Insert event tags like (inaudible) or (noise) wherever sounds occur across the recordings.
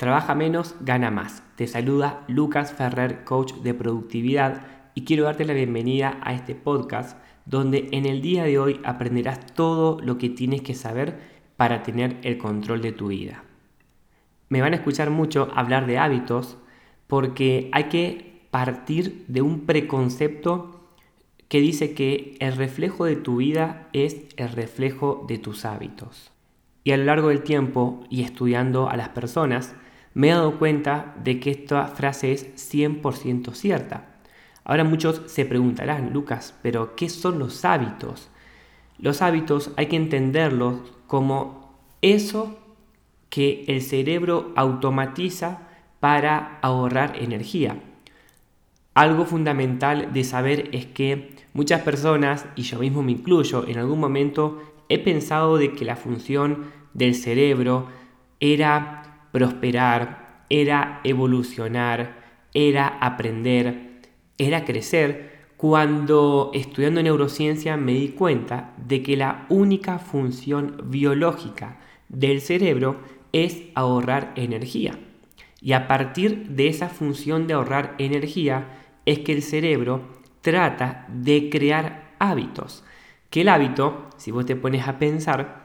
Trabaja menos, gana más. Te saluda Lucas Ferrer, coach de productividad, y quiero darte la bienvenida a este podcast donde en el día de hoy aprenderás todo lo que tienes que saber para tener el control de tu vida. Me van a escuchar mucho hablar de hábitos porque hay que partir de un preconcepto que dice que el reflejo de tu vida es el reflejo de tus hábitos. Y a lo largo del tiempo y estudiando a las personas, me he dado cuenta de que esta frase es 100% cierta. Ahora muchos se preguntarán, Lucas, pero ¿qué son los hábitos? Los hábitos hay que entenderlos como eso que el cerebro automatiza para ahorrar energía. Algo fundamental de saber es que muchas personas, y yo mismo me incluyo, en algún momento he pensado de que la función del cerebro era prosperar, era evolucionar, era aprender, era crecer, cuando estudiando neurociencia me di cuenta de que la única función biológica del cerebro es ahorrar energía. Y a partir de esa función de ahorrar energía es que el cerebro trata de crear hábitos. Que el hábito, si vos te pones a pensar,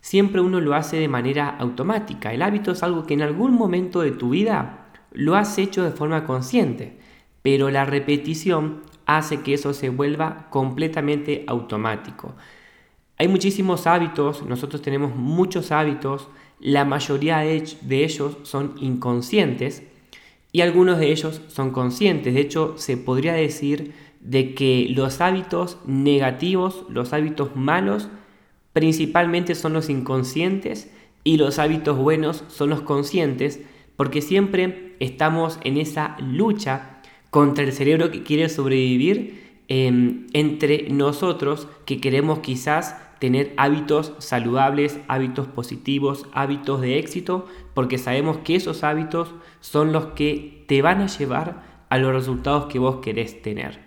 siempre uno lo hace de manera automática. El hábito es algo que en algún momento de tu vida lo has hecho de forma consciente, pero la repetición hace que eso se vuelva completamente automático. Hay muchísimos hábitos, nosotros tenemos muchos hábitos, la mayoría de ellos son inconscientes y algunos de ellos son conscientes. De hecho, se podría decir de que los hábitos negativos, los hábitos malos, principalmente son los inconscientes y los hábitos buenos son los conscientes, porque siempre estamos en esa lucha contra el cerebro que quiere sobrevivir em, entre nosotros que queremos quizás tener hábitos saludables, hábitos positivos, hábitos de éxito, porque sabemos que esos hábitos son los que te van a llevar a los resultados que vos querés tener.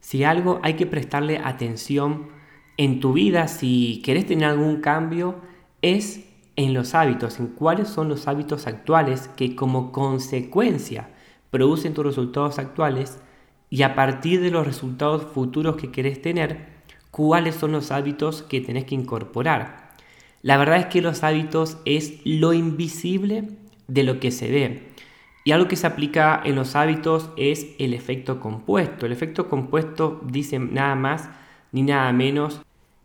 Si algo hay que prestarle atención en tu vida, si querés tener algún cambio, es en los hábitos, en cuáles son los hábitos actuales que como consecuencia producen tus resultados actuales y a partir de los resultados futuros que querés tener, cuáles son los hábitos que tenés que incorporar. La verdad es que los hábitos es lo invisible de lo que se ve. Y algo que se aplica en los hábitos es el efecto compuesto. El efecto compuesto dice nada más ni nada menos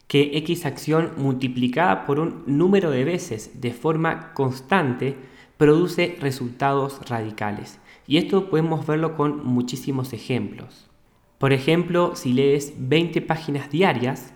que X acción multiplicada por un número de veces de forma constante produce resultados radicales. Y esto podemos verlo con muchísimos ejemplos. Por ejemplo, si lees 20 páginas diarias,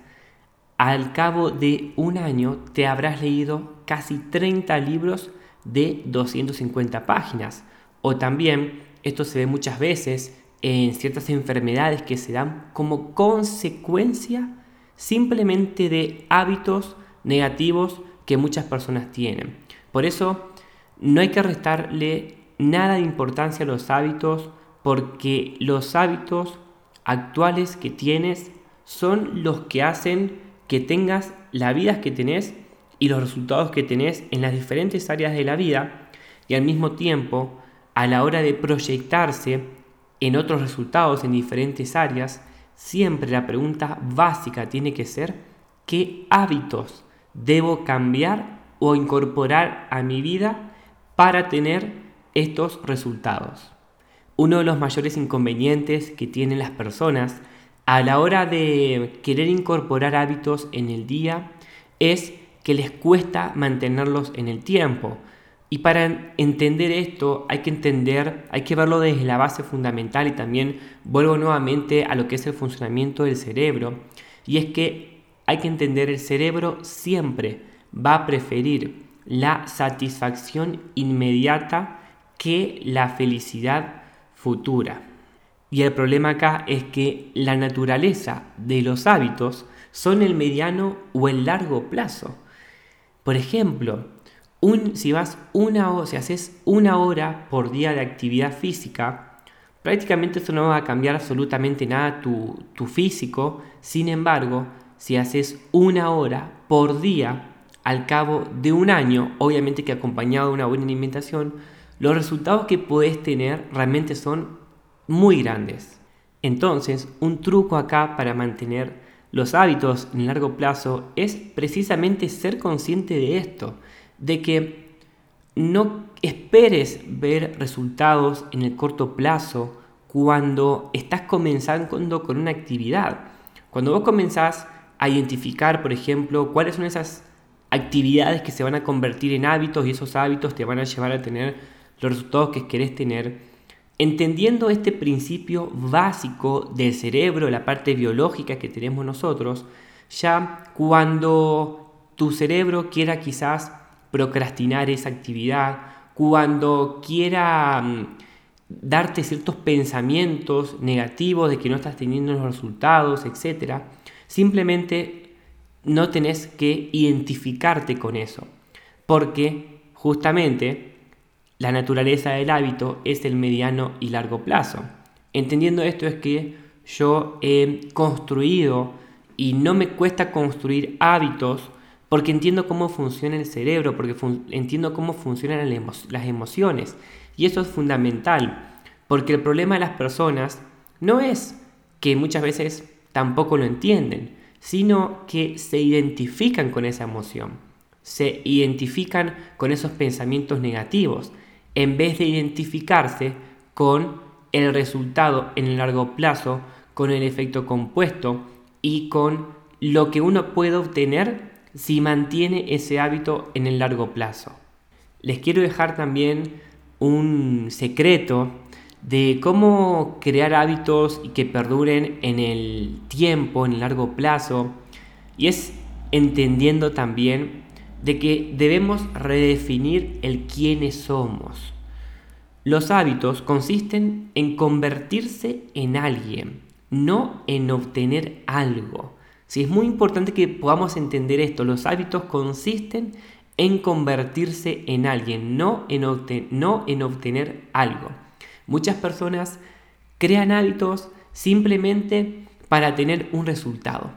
al cabo de un año te habrás leído casi 30 libros de 250 páginas. O también, esto se ve muchas veces en ciertas enfermedades que se dan como consecuencia simplemente de hábitos negativos que muchas personas tienen. Por eso no hay que restarle nada de importancia a los hábitos porque los hábitos actuales que tienes son los que hacen que tengas la vida que tenés y los resultados que tenés en las diferentes áreas de la vida y al mismo tiempo a la hora de proyectarse en otros resultados en diferentes áreas, siempre la pregunta básica tiene que ser ¿qué hábitos debo cambiar o incorporar a mi vida para tener estos resultados? Uno de los mayores inconvenientes que tienen las personas a la hora de querer incorporar hábitos en el día es que les cuesta mantenerlos en el tiempo. Y para entender esto hay que entender, hay que verlo desde la base fundamental y también vuelvo nuevamente a lo que es el funcionamiento del cerebro. Y es que hay que entender el cerebro siempre va a preferir la satisfacción inmediata que la felicidad futura. Y el problema acá es que la naturaleza de los hábitos son el mediano o el largo plazo. Por ejemplo, si vas una o si haces una hora por día de actividad física, prácticamente eso no va a cambiar absolutamente nada tu, tu físico. Sin embargo, si haces una hora por día al cabo de un año, obviamente que acompañado de una buena alimentación, los resultados que puedes tener realmente son muy grandes. Entonces, un truco acá para mantener los hábitos en largo plazo es precisamente ser consciente de esto, de que no esperes ver resultados en el corto plazo cuando estás comenzando con una actividad. Cuando vos comenzás a identificar, por ejemplo, cuáles son esas actividades que se van a convertir en hábitos y esos hábitos te van a llevar a tener los resultados que querés tener, entendiendo este principio básico del cerebro, la parte biológica que tenemos nosotros, ya cuando tu cerebro quiera quizás procrastinar esa actividad, cuando quiera mm, darte ciertos pensamientos negativos de que no estás teniendo los resultados, etc., simplemente no tenés que identificarte con eso, porque justamente la naturaleza del hábito es el mediano y largo plazo. Entendiendo esto es que yo he construido y no me cuesta construir hábitos porque entiendo cómo funciona el cerebro, porque entiendo cómo funcionan las emociones. Y eso es fundamental, porque el problema de las personas no es que muchas veces tampoco lo entienden, sino que se identifican con esa emoción, se identifican con esos pensamientos negativos, en vez de identificarse con el resultado en el largo plazo, con el efecto compuesto y con lo que uno puede obtener si mantiene ese hábito en el largo plazo. Les quiero dejar también un secreto de cómo crear hábitos y que perduren en el tiempo, en el largo plazo, y es entendiendo también de que debemos redefinir el quiénes somos. Los hábitos consisten en convertirse en alguien, no en obtener algo. Sí, es muy importante que podamos entender esto. Los hábitos consisten en convertirse en alguien, no en, no en obtener algo. Muchas personas crean hábitos simplemente para tener un resultado.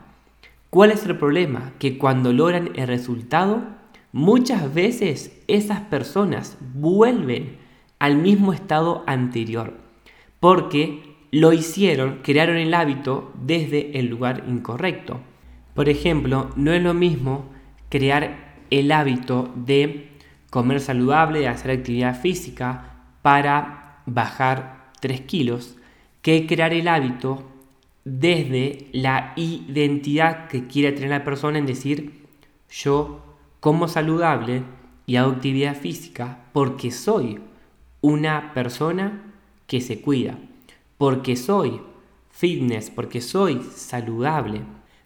¿Cuál es el problema? Que cuando logran el resultado, muchas veces esas personas vuelven al mismo estado anterior, porque lo hicieron, crearon el hábito desde el lugar incorrecto. Por ejemplo, no es lo mismo crear el hábito de comer saludable, de hacer actividad física para bajar 3 kilos, que crear el hábito desde la identidad que quiere tener la persona en decir yo como saludable y hago actividad física porque soy una persona que se cuida porque soy fitness, porque soy saludable.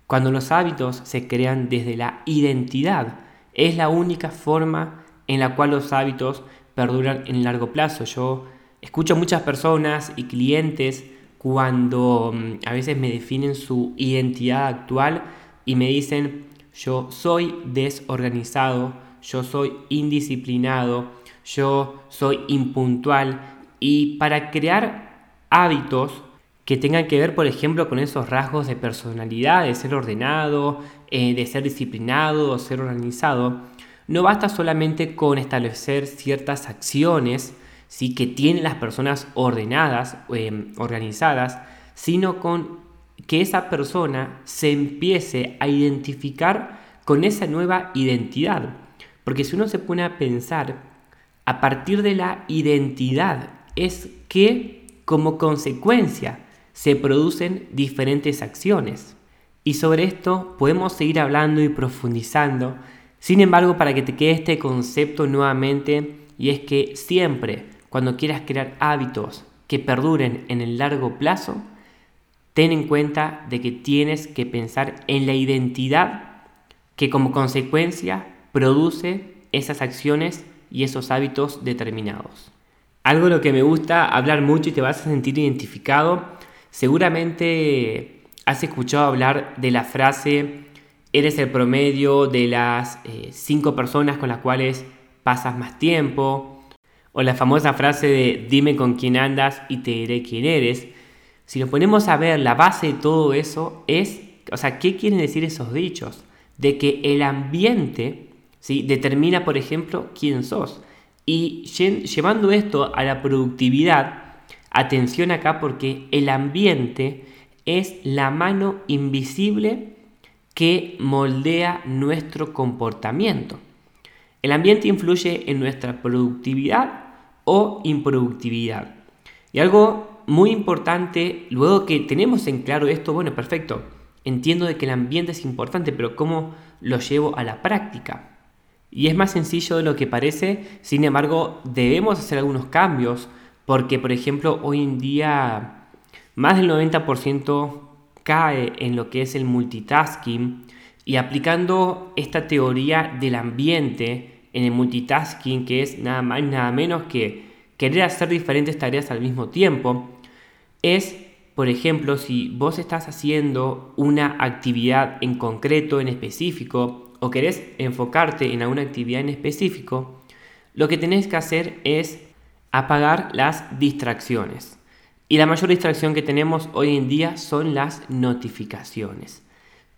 Cuando los hábitos se crean desde la identidad, es la única forma en la cual los hábitos perduran en largo plazo. Yo escucho muchas personas y clientes cuando mm, a veces me definen su identidad actual y me dicen yo soy desorganizado, yo soy indisciplinado, yo soy impuntual y para crear hábitos que tengan que ver, por ejemplo, con esos rasgos de personalidad, de ser ordenado, eh, de ser disciplinado, de ser organizado, no basta solamente con establecer ciertas acciones ¿sí? que tienen las personas ordenadas, eh, organizadas, sino con que esa persona se empiece a identificar con esa nueva identidad. Porque si uno se pone a pensar, a partir de la identidad es que como consecuencia se producen diferentes acciones. Y sobre esto podemos seguir hablando y profundizando. Sin embargo, para que te quede este concepto nuevamente, y es que siempre cuando quieras crear hábitos que perduren en el largo plazo, ten en cuenta de que tienes que pensar en la identidad que como consecuencia produce esas acciones y esos hábitos determinados. Algo lo que me gusta hablar mucho y te vas a sentir identificado. Seguramente has escuchado hablar de la frase eres el promedio de las eh, cinco personas con las cuales pasas más tiempo. O la famosa frase de dime con quién andas y te diré quién eres. Si nos ponemos a ver la base de todo eso es, o sea, ¿qué quieren decir esos dichos? De que el ambiente ¿sí? determina, por ejemplo, quién sos. Y llevando esto a la productividad, atención acá porque el ambiente es la mano invisible que moldea nuestro comportamiento. El ambiente influye en nuestra productividad o improductividad. Y algo muy importante, luego que tenemos en claro esto, bueno, perfecto, entiendo de que el ambiente es importante, pero ¿cómo lo llevo a la práctica? Y es más sencillo de lo que parece, sin embargo, debemos hacer algunos cambios, porque por ejemplo, hoy en día más del 90% cae en lo que es el multitasking. Y aplicando esta teoría del ambiente en el multitasking, que es nada más nada menos que querer hacer diferentes tareas al mismo tiempo, es, por ejemplo, si vos estás haciendo una actividad en concreto, en específico, o querés enfocarte en alguna actividad en específico, lo que tenés que hacer es apagar las distracciones. Y la mayor distracción que tenemos hoy en día son las notificaciones.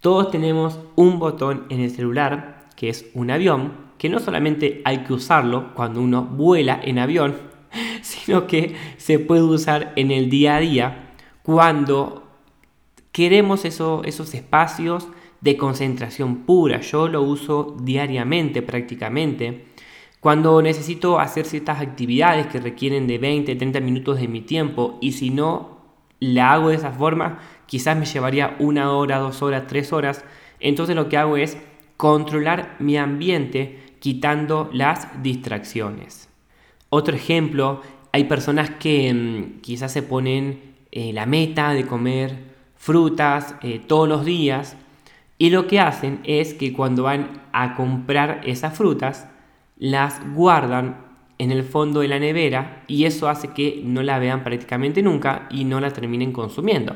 Todos tenemos un botón en el celular que es un avión, que no solamente hay que usarlo cuando uno vuela en avión, (laughs) sino que se puede usar en el día a día cuando queremos esos espacios de concentración pura. Yo lo uso diariamente prácticamente. Cuando necesito hacer ciertas actividades que requieren de 20, 30 minutos de mi tiempo y si no la hago de esa forma, quizás me llevaría una hora, dos horas, tres horas. Entonces lo que hago es controlar mi ambiente quitando las distracciones. Otro ejemplo, hay personas que mm, quizás se ponen eh, la meta de comer frutas eh, todos los días y lo que hacen es que cuando van a comprar esas frutas, las guardan en el fondo de la nevera y eso hace que no la vean prácticamente nunca y no la terminen consumiendo.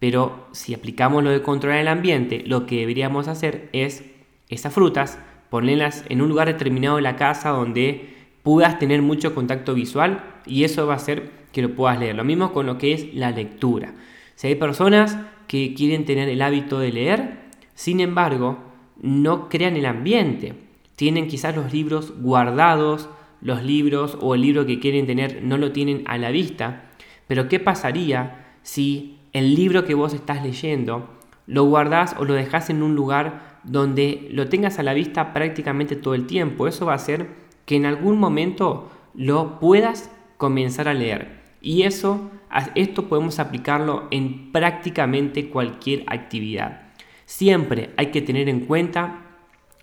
Pero si aplicamos lo de controlar el ambiente, lo que deberíamos hacer es esas frutas ponerlas en un lugar determinado de la casa donde puedas tener mucho contacto visual y eso va a hacer que lo puedas leer. Lo mismo con lo que es la lectura. Si hay personas que quieren tener el hábito de leer, sin embargo, no crean el ambiente. Tienen quizás los libros guardados, los libros o el libro que quieren tener no lo tienen a la vista. Pero ¿qué pasaría si el libro que vos estás leyendo lo guardás o lo dejas en un lugar donde lo tengas a la vista prácticamente todo el tiempo? Eso va a hacer que en algún momento lo puedas comenzar a leer. Y eso, esto podemos aplicarlo en prácticamente cualquier actividad. Siempre hay que tener en cuenta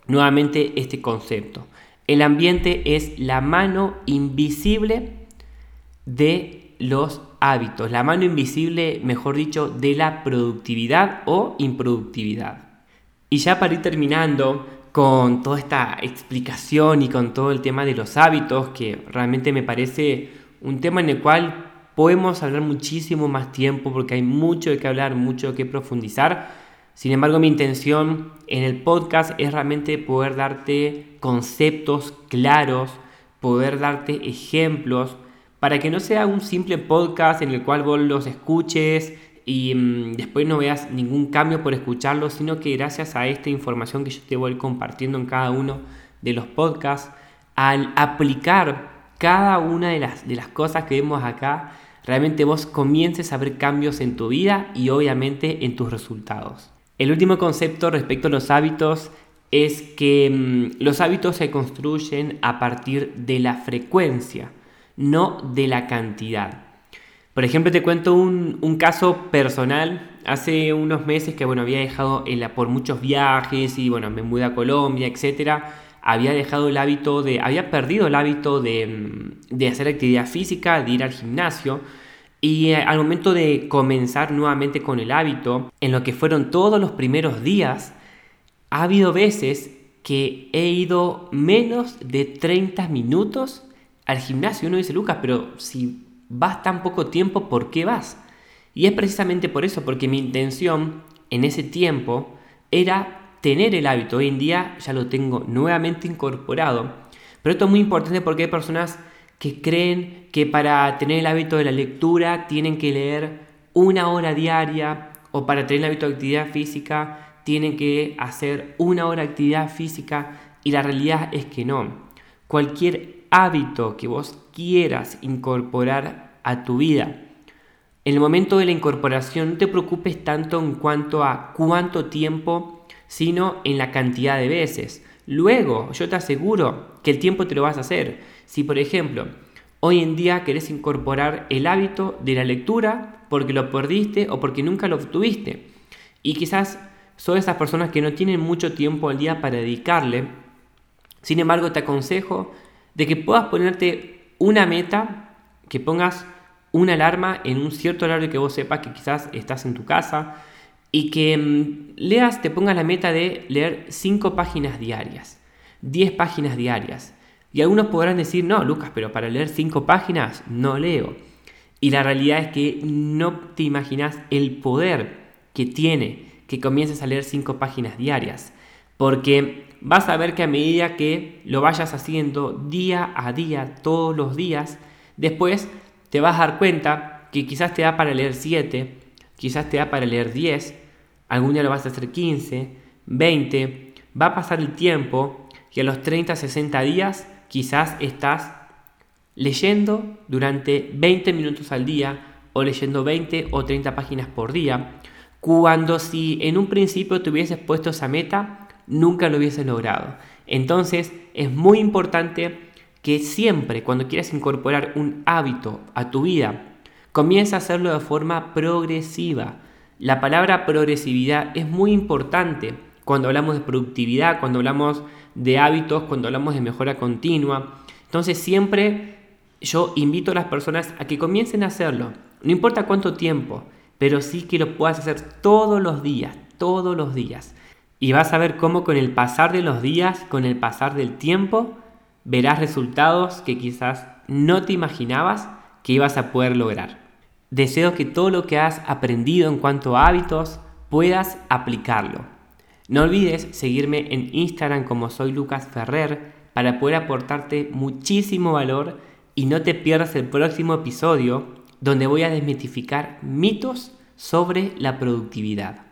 nuevamente este concepto. El ambiente es la mano invisible de los hábitos, la mano invisible, mejor dicho, de la productividad o improductividad. Y ya para ir terminando con toda esta explicación y con todo el tema de los hábitos, que realmente me parece un tema en el cual podemos hablar muchísimo más tiempo porque hay mucho de qué hablar, mucho de qué profundizar. Sin embargo, mi intención en el podcast es realmente poder darte conceptos claros, poder darte ejemplos, para que no sea un simple podcast en el cual vos los escuches y mm, después no veas ningún cambio por escucharlo, sino que gracias a esta información que yo te voy compartiendo en cada uno de los podcasts, al aplicar cada una de las, de las cosas que vemos acá, realmente vos comiences a ver cambios en tu vida y obviamente en tus resultados. El último concepto respecto a los hábitos es que mm, los hábitos se construyen a partir de la frecuencia, no de la cantidad. Por ejemplo, te cuento un, caso personal. Hace unos meses que bueno, había dejado por muchos viajes y bueno, me mudé a Colombia, etc. Había dejado el hábito de, había perdido el hábito de, mm, de hacer actividad física, de ir al gimnasio. Y eh, al momento de comenzar nuevamente con el hábito, en lo que fueron todos los primeros días, ha habido veces que he ido menos de 30 minutos al gimnasio. Uno dice, Lucas, pero si vas tan poco tiempo, ¿por qué vas? Y es precisamente por eso, porque mi intención en ese tiempo era tener el hábito. Hoy en día ya lo tengo nuevamente incorporado. Pero esto es muy importante porque hay personas que creen que para tener el hábito de la lectura tienen que leer una hora diaria o para tener el hábito de actividad física tienen que hacer una hora de actividad física y la realidad es que no. Cualquier hábito que vos quieras incorporar a tu vida. En el momento de la incorporación no te preocupes tanto en cuanto a cuánto tiempo, sino en la cantidad de veces. Luego, yo te aseguro que el tiempo te lo vas a hacer. Si, por ejemplo, hoy en día querés incorporar el hábito de la lectura porque lo perdiste o porque nunca lo obtuviste, y quizás son esas personas que no tienen mucho tiempo al día para dedicarle, sin embargo te aconsejo de que puedas ponerte una meta, que pongas una alarma en un cierto horario que vos sepas que quizás estás en tu casa y que mm, leas, te pongas la meta de leer 5 páginas diarias, 10 páginas diarias. Y algunos podrán decir, no, Lucas, pero para leer 5 páginas no leo. Y la realidad es que no te imaginas el poder que tiene que comiences a leer 5 páginas diarias. Porque vas a ver que a medida que lo vayas haciendo día a día, todos los días, después te vas a dar cuenta que quizás te da para leer 7, quizás te da para leer 10, algún día lo vas a hacer 15, 20, va a pasar el tiempo y a los 30, 60 días quizás estás leyendo durante 20 minutos al día o leyendo 20 o 30 páginas por día, cuando si en un principio te hubieses puesto esa meta, nunca lo hubieses logrado. Entonces es muy importante que siempre cuando quieras incorporar un hábito a tu vida, comienza a hacerlo de forma progresiva. La palabra progresividad es muy importante cuando hablamos de productividad, cuando hablamos de hábitos, cuando hablamos de mejora continua. Entonces siempre yo invito a las personas a que comiencen a hacerlo. No importa cuánto tiempo, pero sí que lo puedas hacer todos los días, todos los días. Y vas a ver cómo con el pasar de los días, con el pasar del tiempo, verás resultados que quizás no te imaginabas que ibas a poder lograr. Deseo que todo lo que has aprendido en cuanto a hábitos puedas aplicarlo. No olvides seguirme en Instagram como soy Lucas Ferrer para poder aportarte muchísimo valor y no te pierdas el próximo episodio donde voy a desmitificar mitos sobre la productividad.